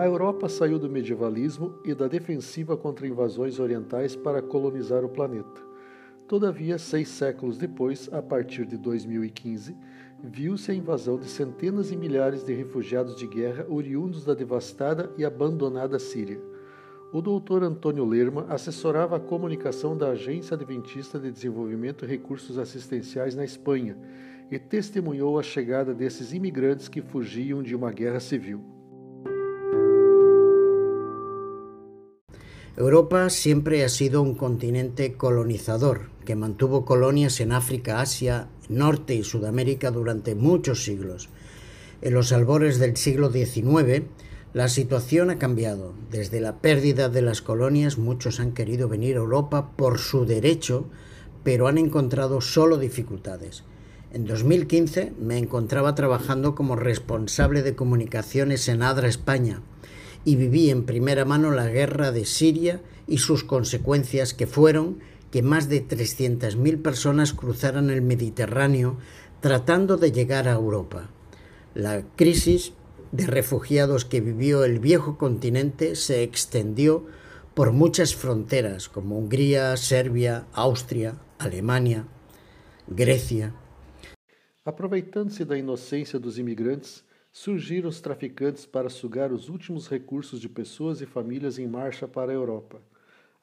A Europa saiu do medievalismo e da defensiva contra invasões orientais para colonizar o planeta. Todavia, seis séculos depois, a partir de 2015, viu-se a invasão de centenas e milhares de refugiados de guerra oriundos da devastada e abandonada Síria. O doutor Antônio Lerma assessorava a comunicação da Agência Adventista de Desenvolvimento e Recursos Assistenciais na Espanha e testemunhou a chegada desses imigrantes que fugiam de uma guerra civil. Europa siempre ha sido un continente colonizador que mantuvo colonias en África, Asia, Norte y Sudamérica durante muchos siglos. En los albores del siglo XIX, la situación ha cambiado. Desde la pérdida de las colonias, muchos han querido venir a Europa por su derecho, pero han encontrado solo dificultades. En 2015 me encontraba trabajando como responsable de comunicaciones en ADRA España y viví en primera mano la guerra de Siria y sus consecuencias que fueron que más de 300.000 personas cruzaran el Mediterráneo tratando de llegar a Europa. La crisis de refugiados que vivió el viejo continente se extendió por muchas fronteras como Hungría, Serbia, Austria, Alemania, Grecia. Aproveitando-se da inocência dos imigrantes, surgiram os traficantes para sugar os últimos recursos de pessoas e famílias em marcha para a Europa.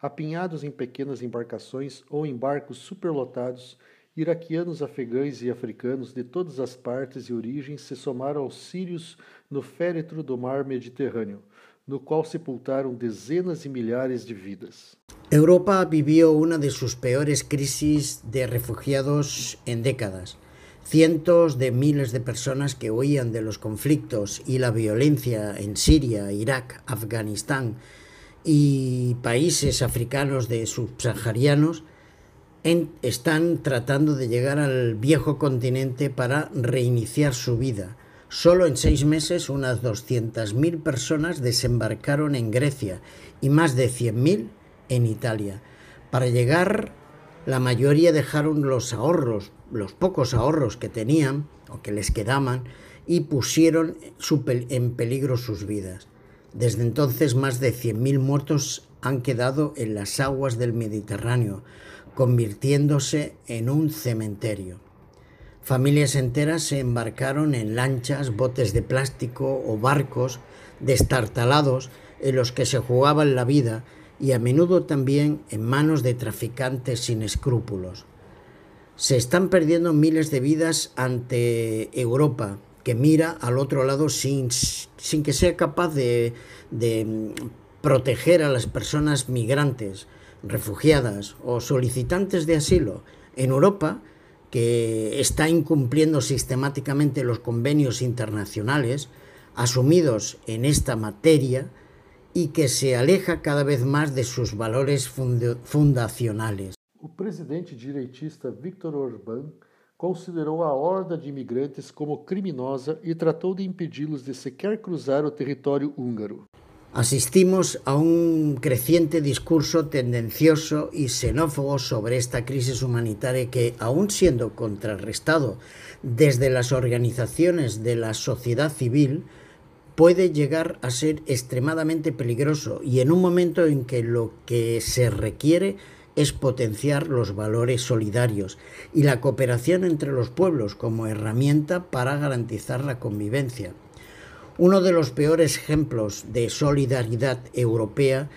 Apinhados em pequenas embarcações ou em barcos superlotados, iraquianos, afegães e africanos de todas as partes e origens se somaram aos sírios no féretro do mar Mediterrâneo, no qual sepultaram dezenas e milhares de vidas. Europa vivió una de sus peores crisis de refugiados en décadas. Cientos de miles de personas que huían de los conflictos y la violencia en Siria, Irak, Afganistán y países africanos de subsaharianos están tratando de llegar al viejo continente para reiniciar su vida. Solo en seis meses unas 200.000 personas desembarcaron en Grecia y más de 100.000 en Italia. Para llegar, la mayoría dejaron los ahorros, los pocos ahorros que tenían o que les quedaban y pusieron en peligro sus vidas. Desde entonces más de 100.000 muertos han quedado en las aguas del Mediterráneo, convirtiéndose en un cementerio. Familias enteras se embarcaron en lanchas, botes de plástico o barcos destartalados en los que se jugaban la vida y a menudo también en manos de traficantes sin escrúpulos. Se están perdiendo miles de vidas ante Europa, que mira al otro lado sin, sin que sea capaz de, de mm, proteger a las personas migrantes, refugiadas o solicitantes de asilo. En Europa, que está incumpliendo sistemáticamente los convenios internacionales asumidos en esta materia y que se aleja cada vez más de sus valores fundacionales. El presidente direitista Viktor Orbán considerou a horda de imigrantes como criminosa e tratou de impedi-los de sequer cruzar o território húngaro. Asistimos a un creciente discurso tendencioso y xenófobo sobre esta crisis humanitaria que, aun siendo contrarrestado desde las organizaciones de la sociedad civil, puede llegar a ser extremadamente peligroso y en un momento en que lo que se requiere es potenciar los valores solidarios y la cooperación entre los pueblos como herramienta para garantizar la convivencia. Uno de los peores ejemplos de solidaridad europea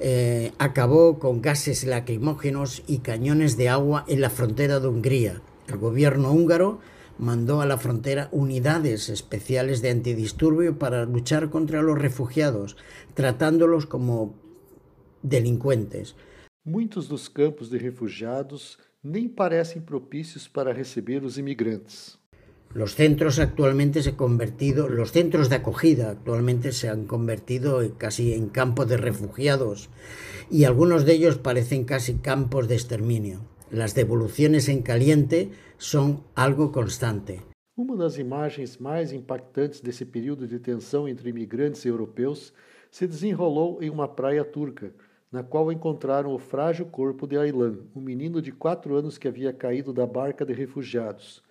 eh, acabó con gases lacrimógenos y cañones de agua en la frontera de Hungría. El gobierno húngaro mandó a la frontera unidades especiales de antidisturbio para luchar contra los refugiados, tratándolos como delincuentes. Muitos dos campos de refugiados nem parecem propícios para receber os imigrantes. Los centros actualmente se convertido, los centros de acogida actualmente se han convertido casi en campos de refugiados y algunos de ellos parecen casi campos de exterminio. Las devoluciones en caliente son algo constante. Uma das imagens mais impactantes desse período de tensão entre imigrantes europeus se desenrolou em uma praia turca, na qual encontraram o frágil corpo de Aylan, um menino de quatro anos que havia caído da barca de refugiados.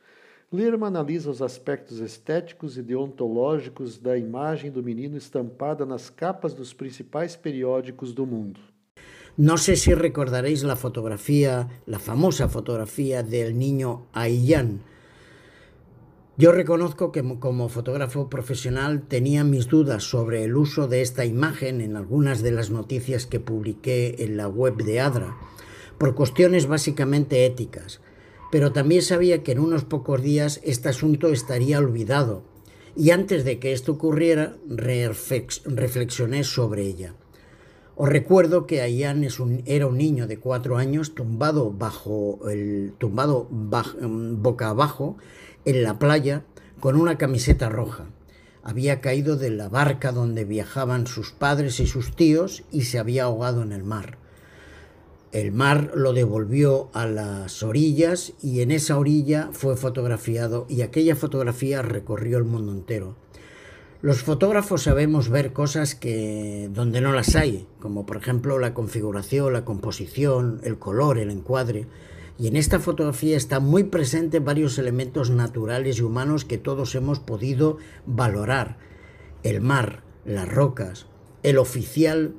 Lerman analisa os aspectos estéticos e deontológicos da imagem do menino estampada nas capas dos principais periódicos do mundo. No sé si recordaréis la fotografía, la famosa fotografía del niño Ayan. Yo reconozco que como fotógrafo profesional tenía mis dudas sobre el uso de esta imagen en algunas de las noticias que publiqué en la web de ADRA, por cuestiones básicamente éticas pero también sabía que en unos pocos días este asunto estaría olvidado, y antes de que esto ocurriera reflexioné sobre ella. Os recuerdo que Ayan era un niño de cuatro años tumbado, bajo el, tumbado boca abajo en la playa con una camiseta roja. Había caído de la barca donde viajaban sus padres y sus tíos y se había ahogado en el mar. El mar lo devolvió a las orillas y en esa orilla fue fotografiado y aquella fotografía recorrió el mundo entero. Los fotógrafos sabemos ver cosas que donde no las hay, como por ejemplo la configuración, la composición, el color, el encuadre. Y en esta fotografía están muy presentes varios elementos naturales y humanos que todos hemos podido valorar. El mar, las rocas, el oficial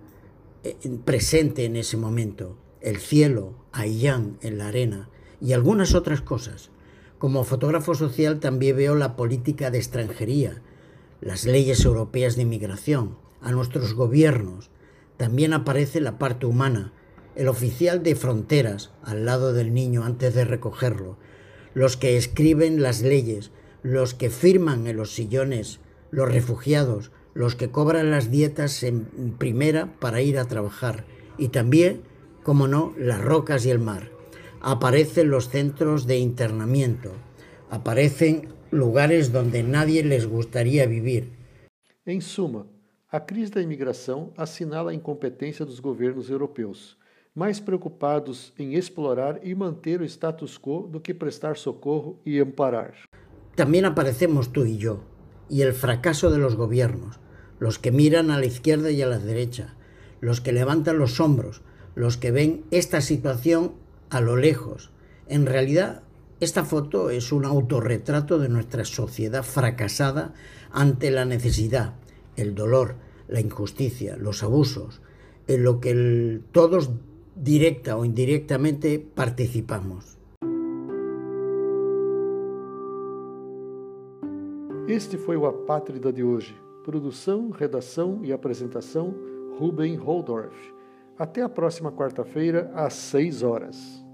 eh, presente en ese momento, el cielo, Aiyán en la arena y algunas otras cosas. Como fotógrafo social también veo la política de extranjería, las leyes europeas de inmigración, a nuestros gobiernos. También aparece la parte humana, el oficial de fronteras al lado del niño antes de recogerlo, los que escriben las leyes, los que firman en los sillones, los refugiados, los que cobran las dietas en primera para ir a trabajar y también como no, las rocas y el mar. Aparecen los centros de internamiento, aparecen lugares donde nadie les gustaría vivir. Em suma, a crise da imigração assinala a incompetência dos governos europeus, mais preocupados em explorar e manter o status quo do que prestar socorro e amparar. También aparecemos tú y yo, y el fracaso de los gobiernos, los que miran a la izquierda y a la derecha, los que levantan los hombros, los que ven esta situación a lo lejos. En realidad, esta foto es un autorretrato de nuestra sociedad fracasada ante la necesidad, el dolor, la injusticia, los abusos, en lo que todos directa o indirectamente participamos. Este foi o Apátrida de hoje. Produção, redação e apresentação, Ruben Holdorf. Até a próxima quarta-feira, às 6 horas.